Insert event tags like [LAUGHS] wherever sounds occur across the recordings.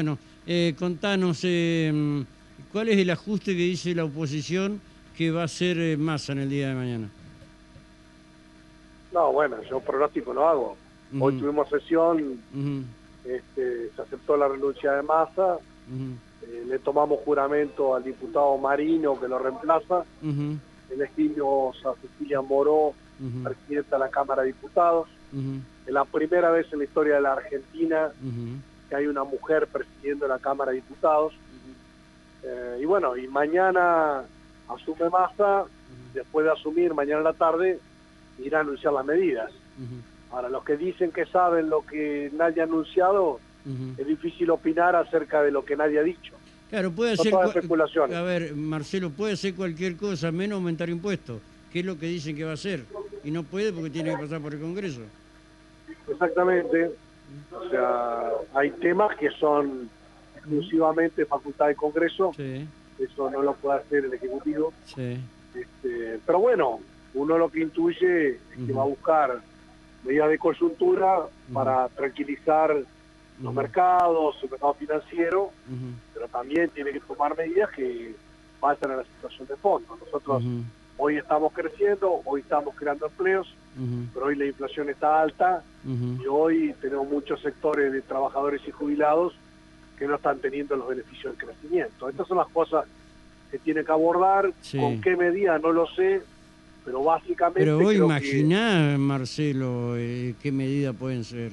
Bueno, eh, contanos, eh, ¿cuál es el ajuste que dice la oposición que va a hacer eh, Massa en el día de mañana? No, bueno, yo pronóstico no hago. Hoy tuvimos sesión, este, se aceptó la renuncia de Massa, eh, le tomamos juramento al diputado Marino que lo reemplaza, elegimos a Cecilia Moró, presidenta de la Cámara de Diputados. Es la primera vez en la historia de la Argentina que hay una mujer presidiendo la Cámara de Diputados. Eh, y bueno, y mañana asume Massa, después de asumir, mañana en la tarde, irá a anunciar las medidas. ujú, Ahora, los que dicen que saben lo que nadie ha anunciado, es difícil opinar acerca de lo que nadie ha dicho. Claro, puede Son ser... todas especulaciones. A ver, Marcelo, puede hacer cualquier cosa, menos aumentar impuestos, que es lo que dicen que va a hacer. Y no puede porque tiene que pasar por el Congreso. Exactamente. O sea, hay temas que son exclusivamente facultad del Congreso, Sí, eso no lo puede hacer el Ejecutivo. sí. Este, pero bueno, uno lo que intuye es que va a buscar medidas de coyuntura para tranquilizar los mercados, el mercado financiero, pero también tiene que tomar medidas que pasan a la situación de fondo. Nosotros hoy estamos creciendo, hoy estamos creando empleos, pero hoy la inflación está alta y hoy tenemos muchos sectores de trabajadores y jubilados que no están teniendo los beneficios del crecimiento. Estas son las cosas que tiene que abordar, Sí. con qué medida no lo sé, pero básicamente Pero vos que- imaginás, Marcelo, eh, qué medidas pueden ser.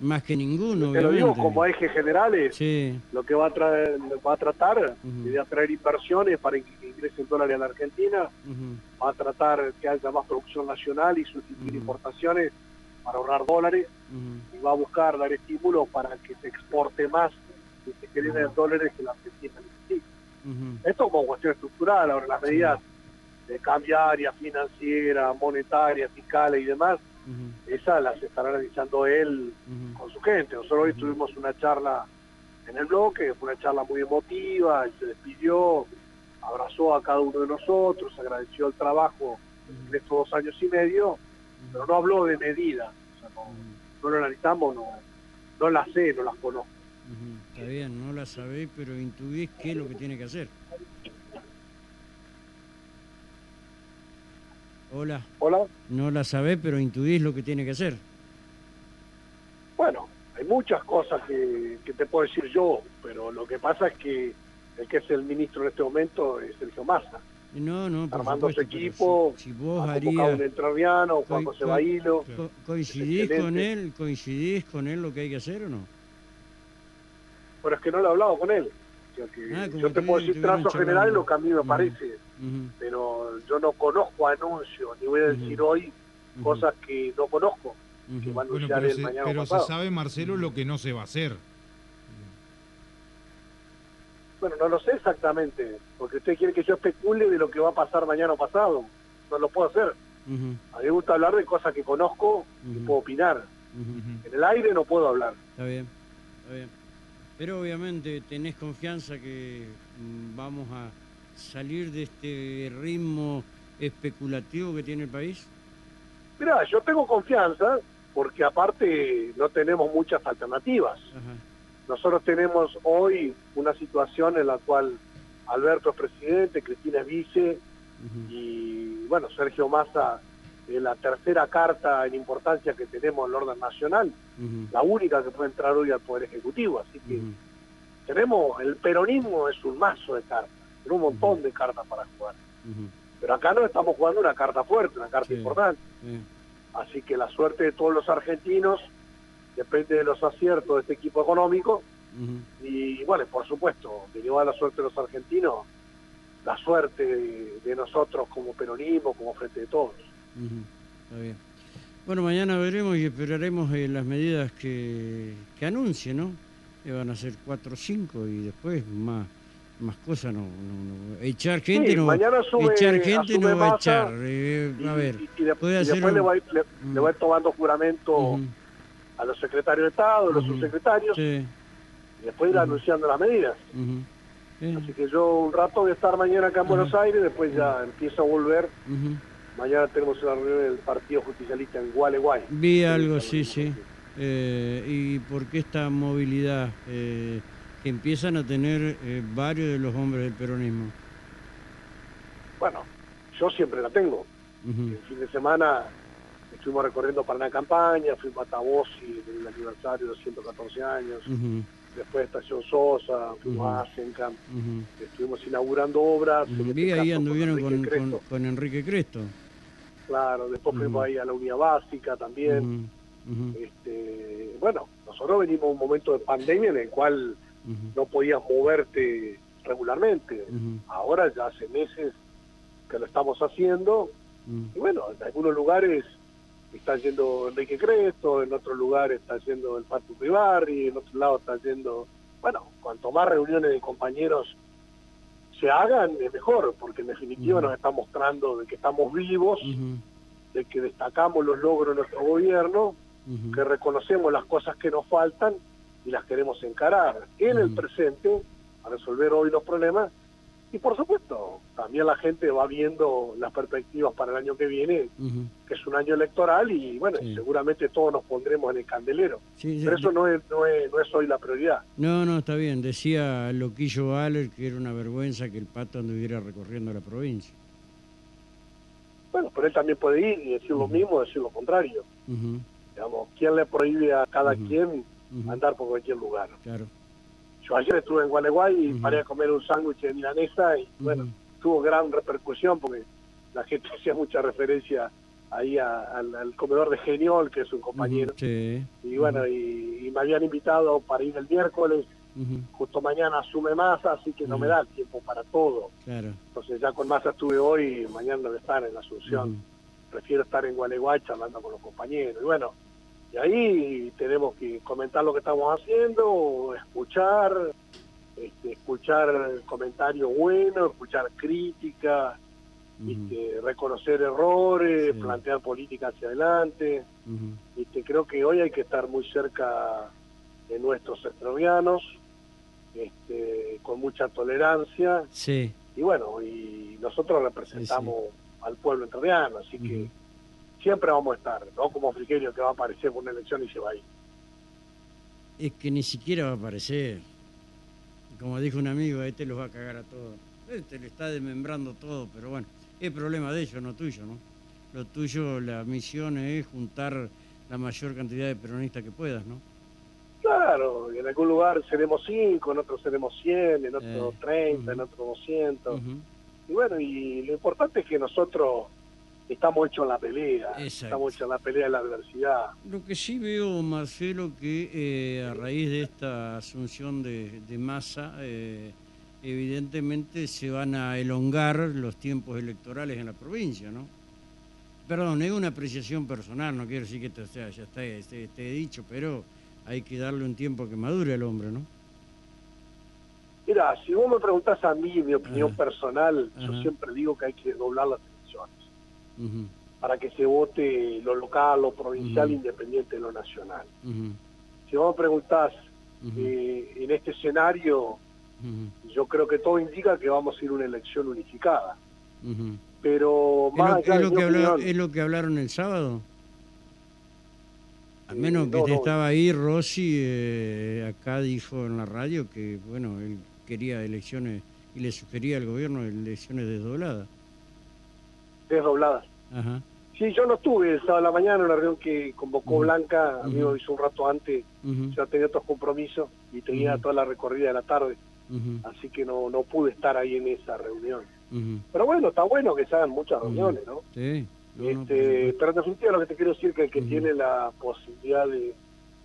Más que ninguno, te lo digo como ejes generales, Sí, lo que va a, traer, va a tratar Ujú. es de atraer inversiones para que ingresen dólares a la Argentina, va a tratar que haya más producción nacional y sustituir importaciones para ahorrar dólares y va a buscar dar estímulos para que se exporte más y se generen dólares que la Argentina necesita. Esto como cuestión estructural, ahora las medidas de cambiaria, financiera, monetaria, fiscales y demás, Ujú, esas las estará analizando él con su gente. Nosotros hoy tuvimos una charla en el bloque, fue una charla muy emotiva, él se despidió, abrazó a cada uno de nosotros, agradeció el trabajo en estos dos años y medio, pero no habló de medidas, o sea, no, no lo analizamos, no, no las sé, no las conozco. ujú. Está bien, no la sabés, pero intuís qué es lo que tiene que hacer. Hola, Hola, no la sabés, pero intuís lo que tiene que hacer. bueno, hay muchas cosas que, que te puedo decir yo, pero lo que pasa es que el que es el ministro en este momento es Sergio Massa. No, no, por armando su supuesto, pero equipo, Si, si vos ha convocado un harías, entrerriano, Juan José co- Bailo. co- ¿coincidís con él? ¿Coincidís con él lo que hay que hacer o no? pero es que no lo he hablado con él. O sea que Ah, yo te puedo decir trazos generales lo que a mí me parece, pero yo no conozco anuncios, ni voy a decir hoy cosas que no conozco, que ujú. va a Bueno, anunciar pero, el se, mañana pero se pasado. sabe, Marcelo, lo que no se va a hacer. Bueno, no lo sé exactamente, porque usted quiere que yo especule de lo que va a pasar mañana o pasado. No lo puedo hacer. A mí me gusta hablar de cosas que conozco y puedo opinar. En el aire no puedo hablar. Está bien, está bien. Pero obviamente tenés confianza que mm, vamos a salir de este ritmo especulativo que tiene el país. Mira, yo tengo confianza porque aparte no tenemos muchas alternativas. Ajá. Nosotros tenemos hoy una situación en la cual Alberto es presidente, Cristina es vice y bueno, Sergio Massa es la tercera carta en importancia que tenemos en el orden nacional, la única que puede entrar hoy al Poder Ejecutivo. Así que tenemos, el peronismo es un mazo de cartas, un montón de cartas para jugar. Pero acá no estamos jugando una carta fuerte, una carta Sí. importante. Eh, Así que la suerte de todos los argentinos depende de los aciertos de este equipo económico. Y bueno, por supuesto, derivada de la suerte de los argentinos, la suerte de, de nosotros como peronismo, como frente de todos. Está bien. Bueno, mañana veremos y esperaremos eh, las medidas que, que anuncie, ¿no? Que van a ser cuatro o cinco y después más más cosas no, no, no. echar gente Sí, no mañana asume- echar gente no va a echar eh, Y, a ver y- y de- puede y hacer después un- le, va a ir, le, Mm. le va a ir tomando juramento a los secretarios de Estado, a los Ujú. subsecretarios, sí, y después ir anunciando las medidas. sí, Así que yo un rato voy a estar mañana acá en. Buenos Aires, después ya empiezo a volver. Mañana tenemos una reunión del Partido Justicialista en Gualeguay. vi algo sí sí Eh, ¿Y por qué esta movilidad eh, que empiezan a tener eh, varios de los hombres del peronismo? Bueno, yo siempre la tengo. El fin de semana estuvimos recorriendo para una campaña, fuimos a Tabosi en el aniversario de los 114 años, ujú, después Estación Sosa, fuimos a. Asencan, estuvimos inaugurando obras. en Vi ahí anduvieron Enrique con, Cresto, con- con Enrique Cresto. Claro, después fuimos ahí a la unidad básica también. Este, bueno, nosotros venimos de un momento de pandemia en el cual no podías moverte regularmente. Ahora ya hace meses que lo estamos haciendo. Y bueno, en algunos lugares está yendo Enrique Cresto, en otros lugares está yendo el Pato Ribarri, en otros lados está yendo... Bueno, cuanto más reuniones de compañeros se hagan, es mejor, porque en definitiva nos está mostrando de que estamos vivos, de que destacamos los logros de nuestro gobierno que reconocemos las cosas que nos faltan y las queremos encarar en el presente a resolver hoy los problemas. Y por supuesto también la gente va viendo las perspectivas para el año que viene que es un año electoral y bueno Sí. seguramente todos nos pondremos en el candelero. Sí, pero eso no es, no es, no es hoy la prioridad. No, no, está bien. Decía Loquillo Valer que era una vergüenza que el pato anduviera recorriendo la provincia. bueno pero él también puede ir y decir lo mismo decir lo contrario. Digamos quién le prohíbe a cada Ujú. Quien ujú, andar por cualquier lugar Claro. yo ayer estuve en Gualeguay y Ujú. paré a comer un sándwich de milanesa y bueno tuvo gran repercusión porque la gente [LAUGHS] hacía mucha referencia ahí a- al, al comedor de Geniol, que es un compañero. Sí. Y bueno, y, y me habían invitado para ir el miércoles, justo mañana asume masa, así que no me da tiempo para todo. Claro. Entonces ya con masa estuve hoy y mañana a estar en Asunción. ujú, Prefiero estar en Gualeguay charlando con los compañeros. Y bueno, y ahí tenemos que comentar lo que estamos haciendo, escuchar, este, escuchar comentarios buenos, escuchar críticas, ¿viste? reconocer errores, Sí. plantear política hacia adelante. ¿viste? Creo que hoy hay que estar muy cerca de nuestros extravianos, este, con mucha tolerancia. Sí. Y bueno, y nosotros representamos al pueblo entrerriano, así que. Siempre vamos a estar, no como Friquerio que va a aparecer por una elección y se va a ir. Es que ni siquiera va a aparecer. Como dijo un amigo, este los va a cagar a todos. Este le está desmembrando todo, pero bueno, es problema de ellos, no tuyo, ¿no? Lo tuyo, la misión es juntar la mayor cantidad de peronistas que puedas, ¿no? Claro, en algún lugar seremos 5, en otro seremos 100, en otro Eh, 30, en otro 200. Ujú. Y bueno, y lo importante es que nosotros estamos hechos en la pelea, Exacto. estamos hechos en la pelea de la adversidad. Lo que sí veo, Marcelo, que eh, a raíz de esta asunción de, de masa, eh, evidentemente se van a elongar los tiempos electorales en la provincia, ¿no? Perdón, es una apreciación personal, no quiero decir que esto sea, ya está, esté, esté dicho, pero hay que darle un tiempo que madure al hombre, ¿no? Mira, si vos me preguntás a mí mi opinión Ajá. personal, yo siempre digo que hay que doblar las para que se vote lo local, lo provincial, independiente de lo nacional. Si vos me preguntás eh, en este escenario, yo creo que todo indica que vamos a ir a una elección unificada. Pero ¿Es más lo, allá es lo que habla- opinión, es lo que hablaron el sábado? A Eh, menos que no, te no. estaba ahí, Rossi eh, acá dijo en la radio que, bueno, él quería elecciones y le sugería al gobierno elecciones desdobladas. Desdobladas. Ajá. Sí, yo no estuve el sábado a la mañana en una reunión que convocó. Blanca, a mí Ujú. me hizo un rato antes, ujú, ya tenía otros compromisos y tenía toda la recorrida de la tarde, así que no, no pude estar ahí en esa reunión. Pero bueno, está bueno que se hagan muchas reuniones, ¿no? Sí. no, no, por este, supuesto. pero en definitiva lo que te quiero decir que el que tiene la posibilidad de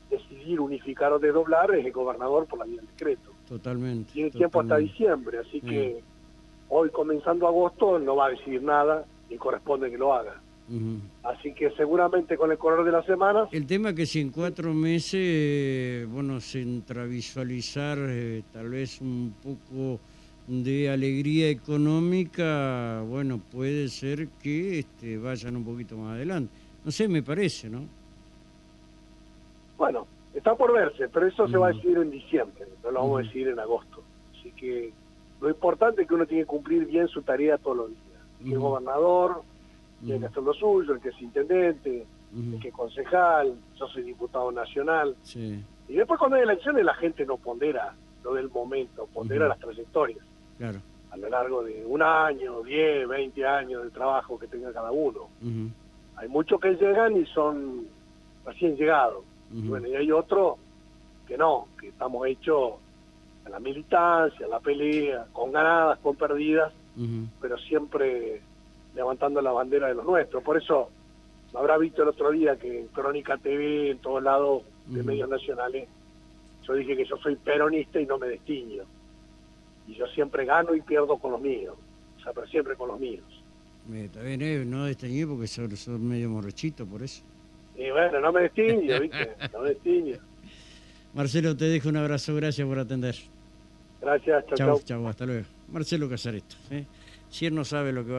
decidir unificar o desdoblar es el gobernador por la vía del decreto. Totalmente. Tiene tiempo hasta totalmente. diciembre, así Sí. que hoy comenzando agosto no va a decidir nada y corresponde que lo haga. Así que seguramente con el correr de las semanas El tema que si en cuatro meses, eh, bueno, se entra a visualizar eh, tal vez un poco de alegría económica, bueno, puede ser que este, vayan un poquito más adelante. No sé, me parece, ¿no? Bueno, está por verse, pero eso se va a decidir en diciembre, no lo vamos a decidir en agosto. Así que lo importante es que uno tiene que cumplir bien su tarea todos los días. El Ujú. gobernador tiene que hacer lo suyo, el que es intendente, Ujú. que concejal, yo soy diputado nacional. Sí, Y después cuando hay elecciones la gente no pondera lo del momento, pondera las trayectorias claro. a lo largo de un año, 10, 20 años de trabajo que tenga cada uno. Hay muchos que llegan y son recién llegados. Bueno, y hay otros que no, que estamos hechos en la militancia, en la pelea, con ganadas, con perdidas, Pero siempre levantando la bandera de los nuestros. Por eso habrá visto el otro día que en Crónica TV, en todos lados de medios nacionales, yo dije que yo soy peronista y no me destiño. Y yo siempre gano y pierdo con los míos, o sea, pero siempre con los míos. Eh, Está bien, eh, no desteñí porque sos, sos medio morochito, por eso. Y bueno, no me destiño, ¿viste? No me destiño. [LAUGHS] Marcelo, te dejo un abrazo, gracias por atender. Gracias, chao, chao. chau, hasta luego. Marcelo Casareto. ¿eh? Si él no sabe lo que va